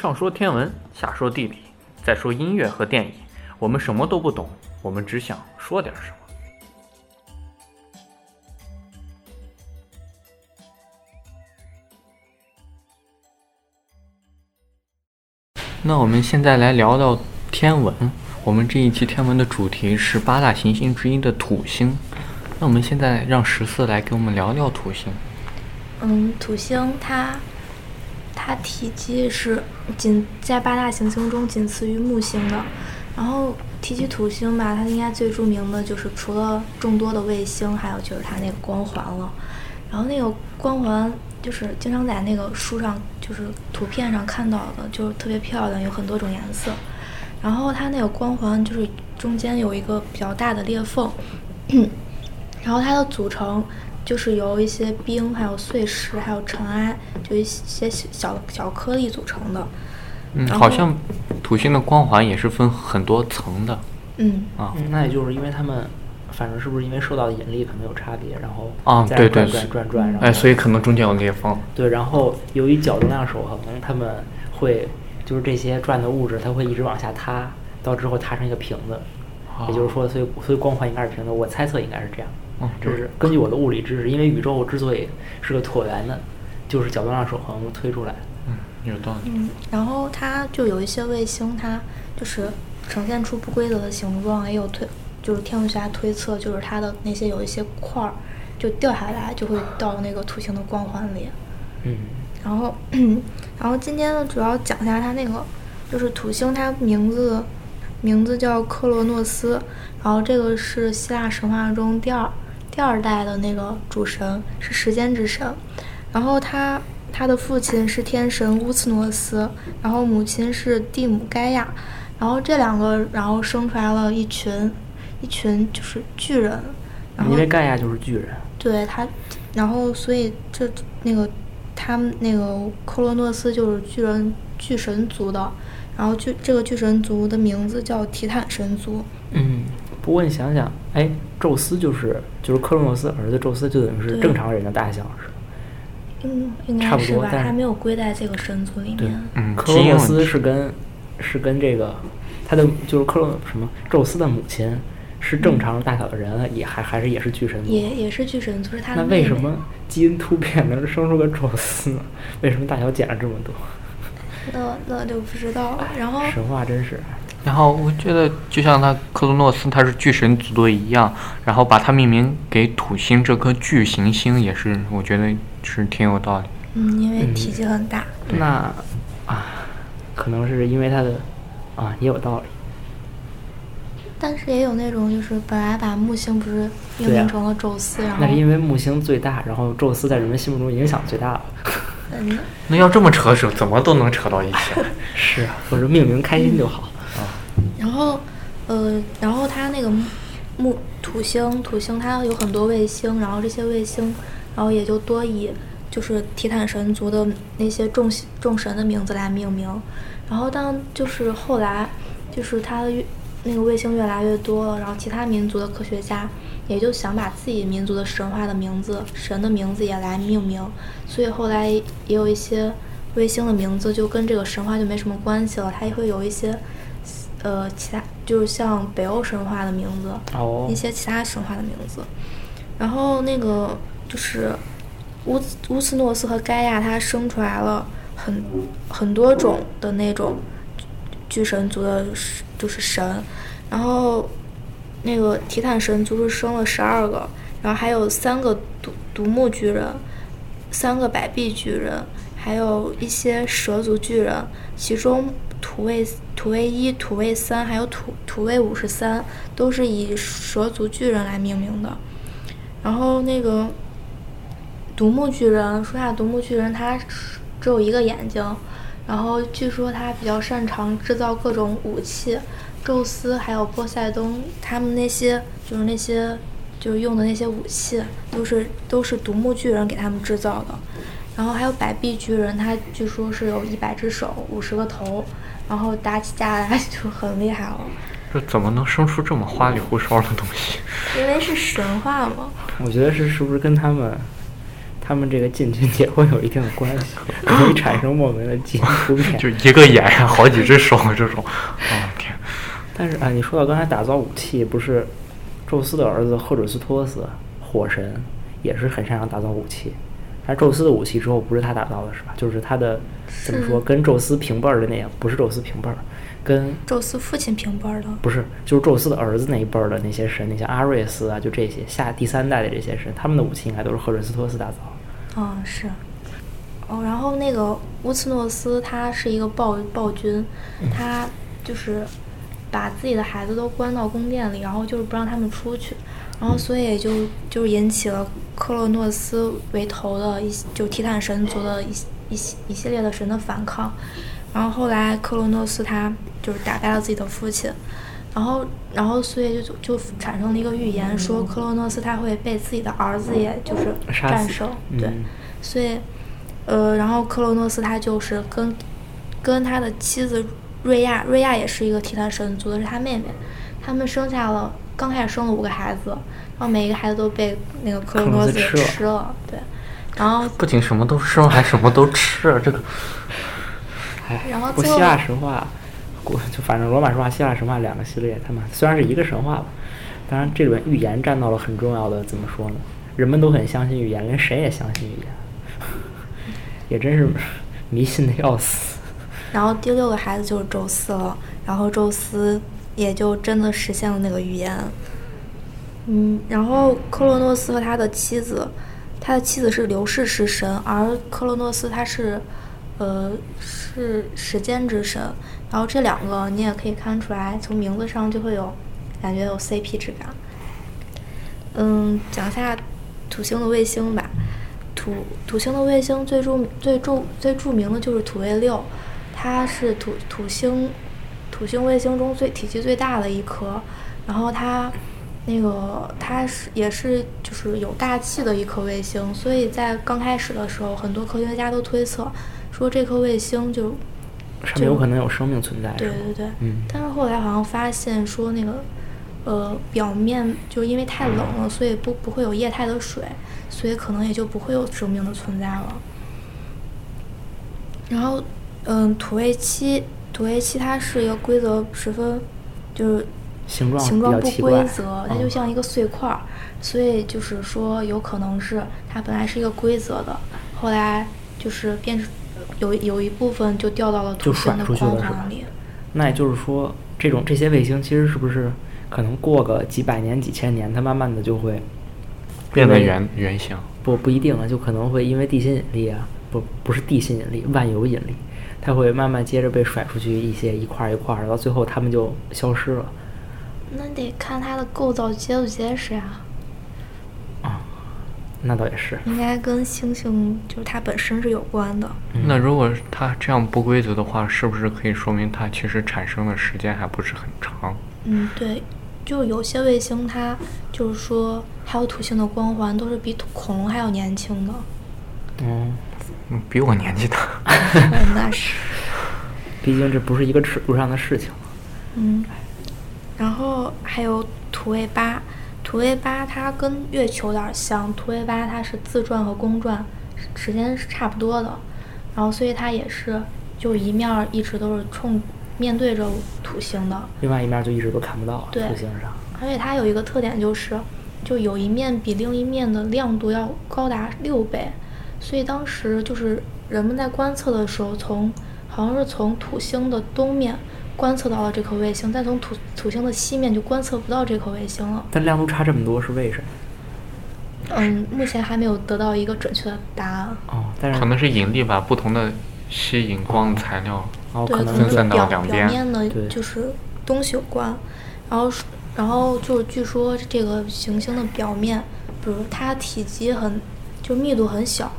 上说天文，下说地理，再说音乐和电影，我们什么都不懂，我们只想说点什么。那我们现在来聊聊天文。我们这一期天文的主题是八大行星之一的土星。那我们现在让十四来给我们聊聊土星。嗯，土星它它体积是仅在八大行星中仅次于木星的。然后提起土星吧，它应该最著名的就是除了众多的卫星，还有就是它那个光环了。然后那个光环就是经常在那个书上，就是图片上看到的，就是特别漂亮，有很多种颜色。然后它那个光环就是中间有一个比较大的裂缝，然后它的组成就是由一些冰、还有碎石、还有尘埃，就一些小小颗粒组成的。嗯，好像土星的光环也是分很多层的嗯，啊。嗯，那也就是因为他们，反正是不是因为受到的引力可能有差别，然后啊在对对转转转转，然后哎，所以可能中间有裂缝。对，然后由于角动量守恒，他们会就是这些转的物质，它会一直往下塌，到之后塌成一个瓶子。也就是说，所以所以光环应该是平的，我猜测应该是这样。哦这是根据我的物理知识，因为宇宙之所以是个椭圆的，就是角动量守恒推出来的。嗯，有道理。嗯，然后它就有一些卫星，它就是呈现出不规则的形状，也有推，就是天文学家推测，就是它的那些有一些块儿就掉下来，就会到那个土星的光环里。嗯，然后，然后今天呢，主要讲一下它那个，就是土星，它名字名字叫克洛诺斯，然后这个是希腊神话中第二第二代的那个主神，是时间之神。然后他他的父亲是天神乌斯诺斯，然后母亲是蒂姆盖亚，然后这两个然后生出来了一群一群就是巨人，然后因为盖亚就是巨人。对他，然后所以这那个他们那个克洛诺斯就是巨人巨神族的，然后巨这个巨神族的名字叫提坦神族。嗯，不过你想想，哎，宙斯就是就是克洛诺斯儿子宙斯，就等于是正常人的大小，是吧？嗯，应该是吧，不多但是还没有归在这个神族里面。嗯，克洛诺斯是跟是跟这个他的就是克洛什么宙斯的母亲是正常大小的人，也还还是也是巨神族。也也是巨神族，是他那的妹妹。为什么基因突变能生出个宙斯呢？为什么大小减了这么多？那那就不知道了。然后神话真是，然后我觉得，就像他克罗诺斯他是巨神族的一样，然后把它命名给土星这颗巨行星，也是我觉得是挺有道理。嗯，因为嗯体积很大。那啊，可能是因为他的啊也有道理。但是也有那种就是本来把木星不是命名成了宙斯，然后那是因为木星最大，然后宙斯在人们心目中影响最大了。嗯，那要这么扯扯，怎么都能扯到一起。是啊，或者命名开心就好。然后，呃，然后它那个木土星，土星它有很多卫星，然后这些卫星，然后也就多以就是提坦神族的那些众众神的名字来命名。然后当就是后来，就是它的那个卫星越来越多了，然后其他民族的科学家也就想把自己民族的神话的名字、神的名字也来命名，所以后来也有一些卫星的名字就跟这个神话就没什么关系了，它也会有一些。呃，其他就是像北欧神话的名字，哦一，些其他神话的名字。然后那个就是乌兹乌斯诺斯和盖亚，他生出来了很很多种的那种巨神族的，就是神。然后那个提坦神族是生了十二个，然后还有三个独独木巨人，三个百臂巨人，还有一些蛇族巨人，其中土卫土卫一、土卫三还有土土卫五十三都是以蛇族巨人来命名的。然后那个独木巨人，说下独木巨人，他只有一个眼睛，然后据说他比较擅长制造各种武器。宙斯还有波塞冬，他们那些就是那些就是用的那些武器，都是都是独木巨人给他们制造的。然后还有百臂巨人，他据说是有一百只手、五十个头，然后打起架来就很厉害了。这怎么能生出这么花里胡哨的东西？因为是神话嘛。我觉得是是不是跟他们他他们这个进去也会有一定的关系，可以产生莫名的基因突变。就一个眼呀，好几只手这种，哦天，但是啊，你说到刚才打造武器，不是宙斯的儿子赫准斯托斯，火神也是很擅长打造武器。但宙斯的武器之后不是他打造的，是吧？就是他的怎么说，跟宙斯平辈儿的那样，不是宙斯平辈儿，跟宙斯父亲平辈儿的，不是就是宙斯的儿子那一辈儿的那些神，那些阿瑞斯啊，就这些下第三代的这些神，他们的武器应该都是赫瑞斯托斯打造的。嗯，是。哦，然后那个乌兹诺斯他是一个暴暴君，他就是把自己的孩子都关到宫殿里，然后就是不让他们出去，然后所以就就是引起了克洛诺斯为头的一就提坦神族的一系一系一系列的神的反抗，然后后来克洛诺斯他就是打败了自己的父亲，然后然后所以就就产生了一个预言，说克洛诺斯他会被自己的儿子也就是战胜，对。嗯所以，呃，然后克洛诺斯他就是跟跟他的妻子瑞亚，瑞亚也是一个提坦神族的，是他妹妹。他们生下了，刚开始生了五个孩子，然后每一个孩子都被那个克洛诺斯吃了，对。然后，不仅什么都生，还什么都吃，这个 哎，然后最后不希腊神话，古就反正罗马神话、希腊神话两个系列，他们虽然是一个神话吧，当然这里面预言占到了很重要的，怎么说呢？人们都很相信预言，连神也相信预言，也真是迷信的要死。然后第六个孩子就是宙斯了，然后宙斯也就真的实现了那个预言。嗯，然后克洛诺斯和他的妻子，他的妻子是流逝之神，而克洛诺斯他是，呃，是时间之神。然后这两个你也可以看出来，从名字上就会有感觉有 CP 之感。嗯，讲一下土星的卫星吧。土土星的卫星最著最著最著名的就是土卫六，它是土土星土星卫星中最体积最大的一颗，然后它那个它是也是就是有大气的一颗卫星，所以在刚开始的时候，很多科学家都推测说这颗卫星就上面有可能有生命存在，对对对，嗯但是后来好像发现说那个，呃，表面就是因为太冷了，所以不不会有液态的水，所以可能也就不会有生命的存在了。然后，嗯，土卫七，土卫七它是一个规则十分，就是形状形状不规则，它就嗯像一个碎块儿，所以就是说有可能是它本来是一个规则的，后来就是变成有有一部分就掉到了土星的光环里。那也就是说，这种这些卫星其实是不是可能过个几百年、几千年，它慢慢的就会变得因为圆圆形。不不一定啊，就可能会因为地心引力啊，不不是地心引力，万有引力，它会慢慢接着被甩出去一些一块儿一块儿，到最后它们就消失了。那得看它的构造结不结实呀、那倒也是，应该跟星星就是它本身是有关的。那如果它这样不规则的话，是不是可以说明它其实产生的时间还不是很长？嗯，对，就有些卫星它就是说还有土星的光环都是比土恐龙还要年轻的。嗯，嗯，比我年纪大。嗯 那是，毕竟这不是一个尺度上的事情。嗯，然后还有土卫八，土卫八它跟月球有点像，土卫八它是自转和公转时间是差不多的，然后所以它也是就一面儿一直都是冲面对着土星的。另外一面就一直都看不到对土星上。而且它有一个特点就是，就有一面比另一面的亮度要高达六倍，所以当时就是人们在观测的时候，从好像是从土星的东面观测到了这颗卫星，但从土土星的西面就观测不到这颗卫星了。但亮度差这么多是为什么？嗯，目前还没有得到一个准确的答案。哦，但是可能是引力吧不同的吸引光的材料。哦，对，可能可能是分散到表表两边面的就是东西有关，然后是然后就是据说这个行星的表面，比如它体积很就密度很小，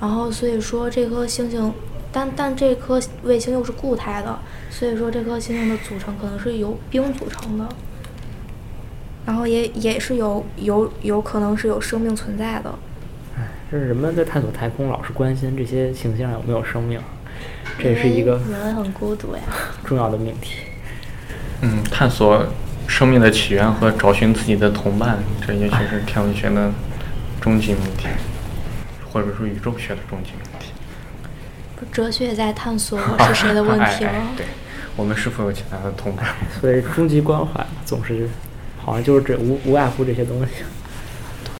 然后所以说这颗星星，但但这颗卫星又是固态的，所以说这颗星星的组成可能是由冰组成的，然后也也是有有有可能是有生命存在的。就是人们在探索太空，老是关心这些行星上有没有生命，这也是一个人类很孤独呀。重要的命题。嗯，探索生命的起源和找寻自己的同伴，这也许是天文学的终极命题。或者说宇宙学的终极问题。不哲学也在探索我 是谁的问题吗。哎哎对，我们是否有其他的同伴？所以终极关怀总是好像就是这无无外乎这些东西。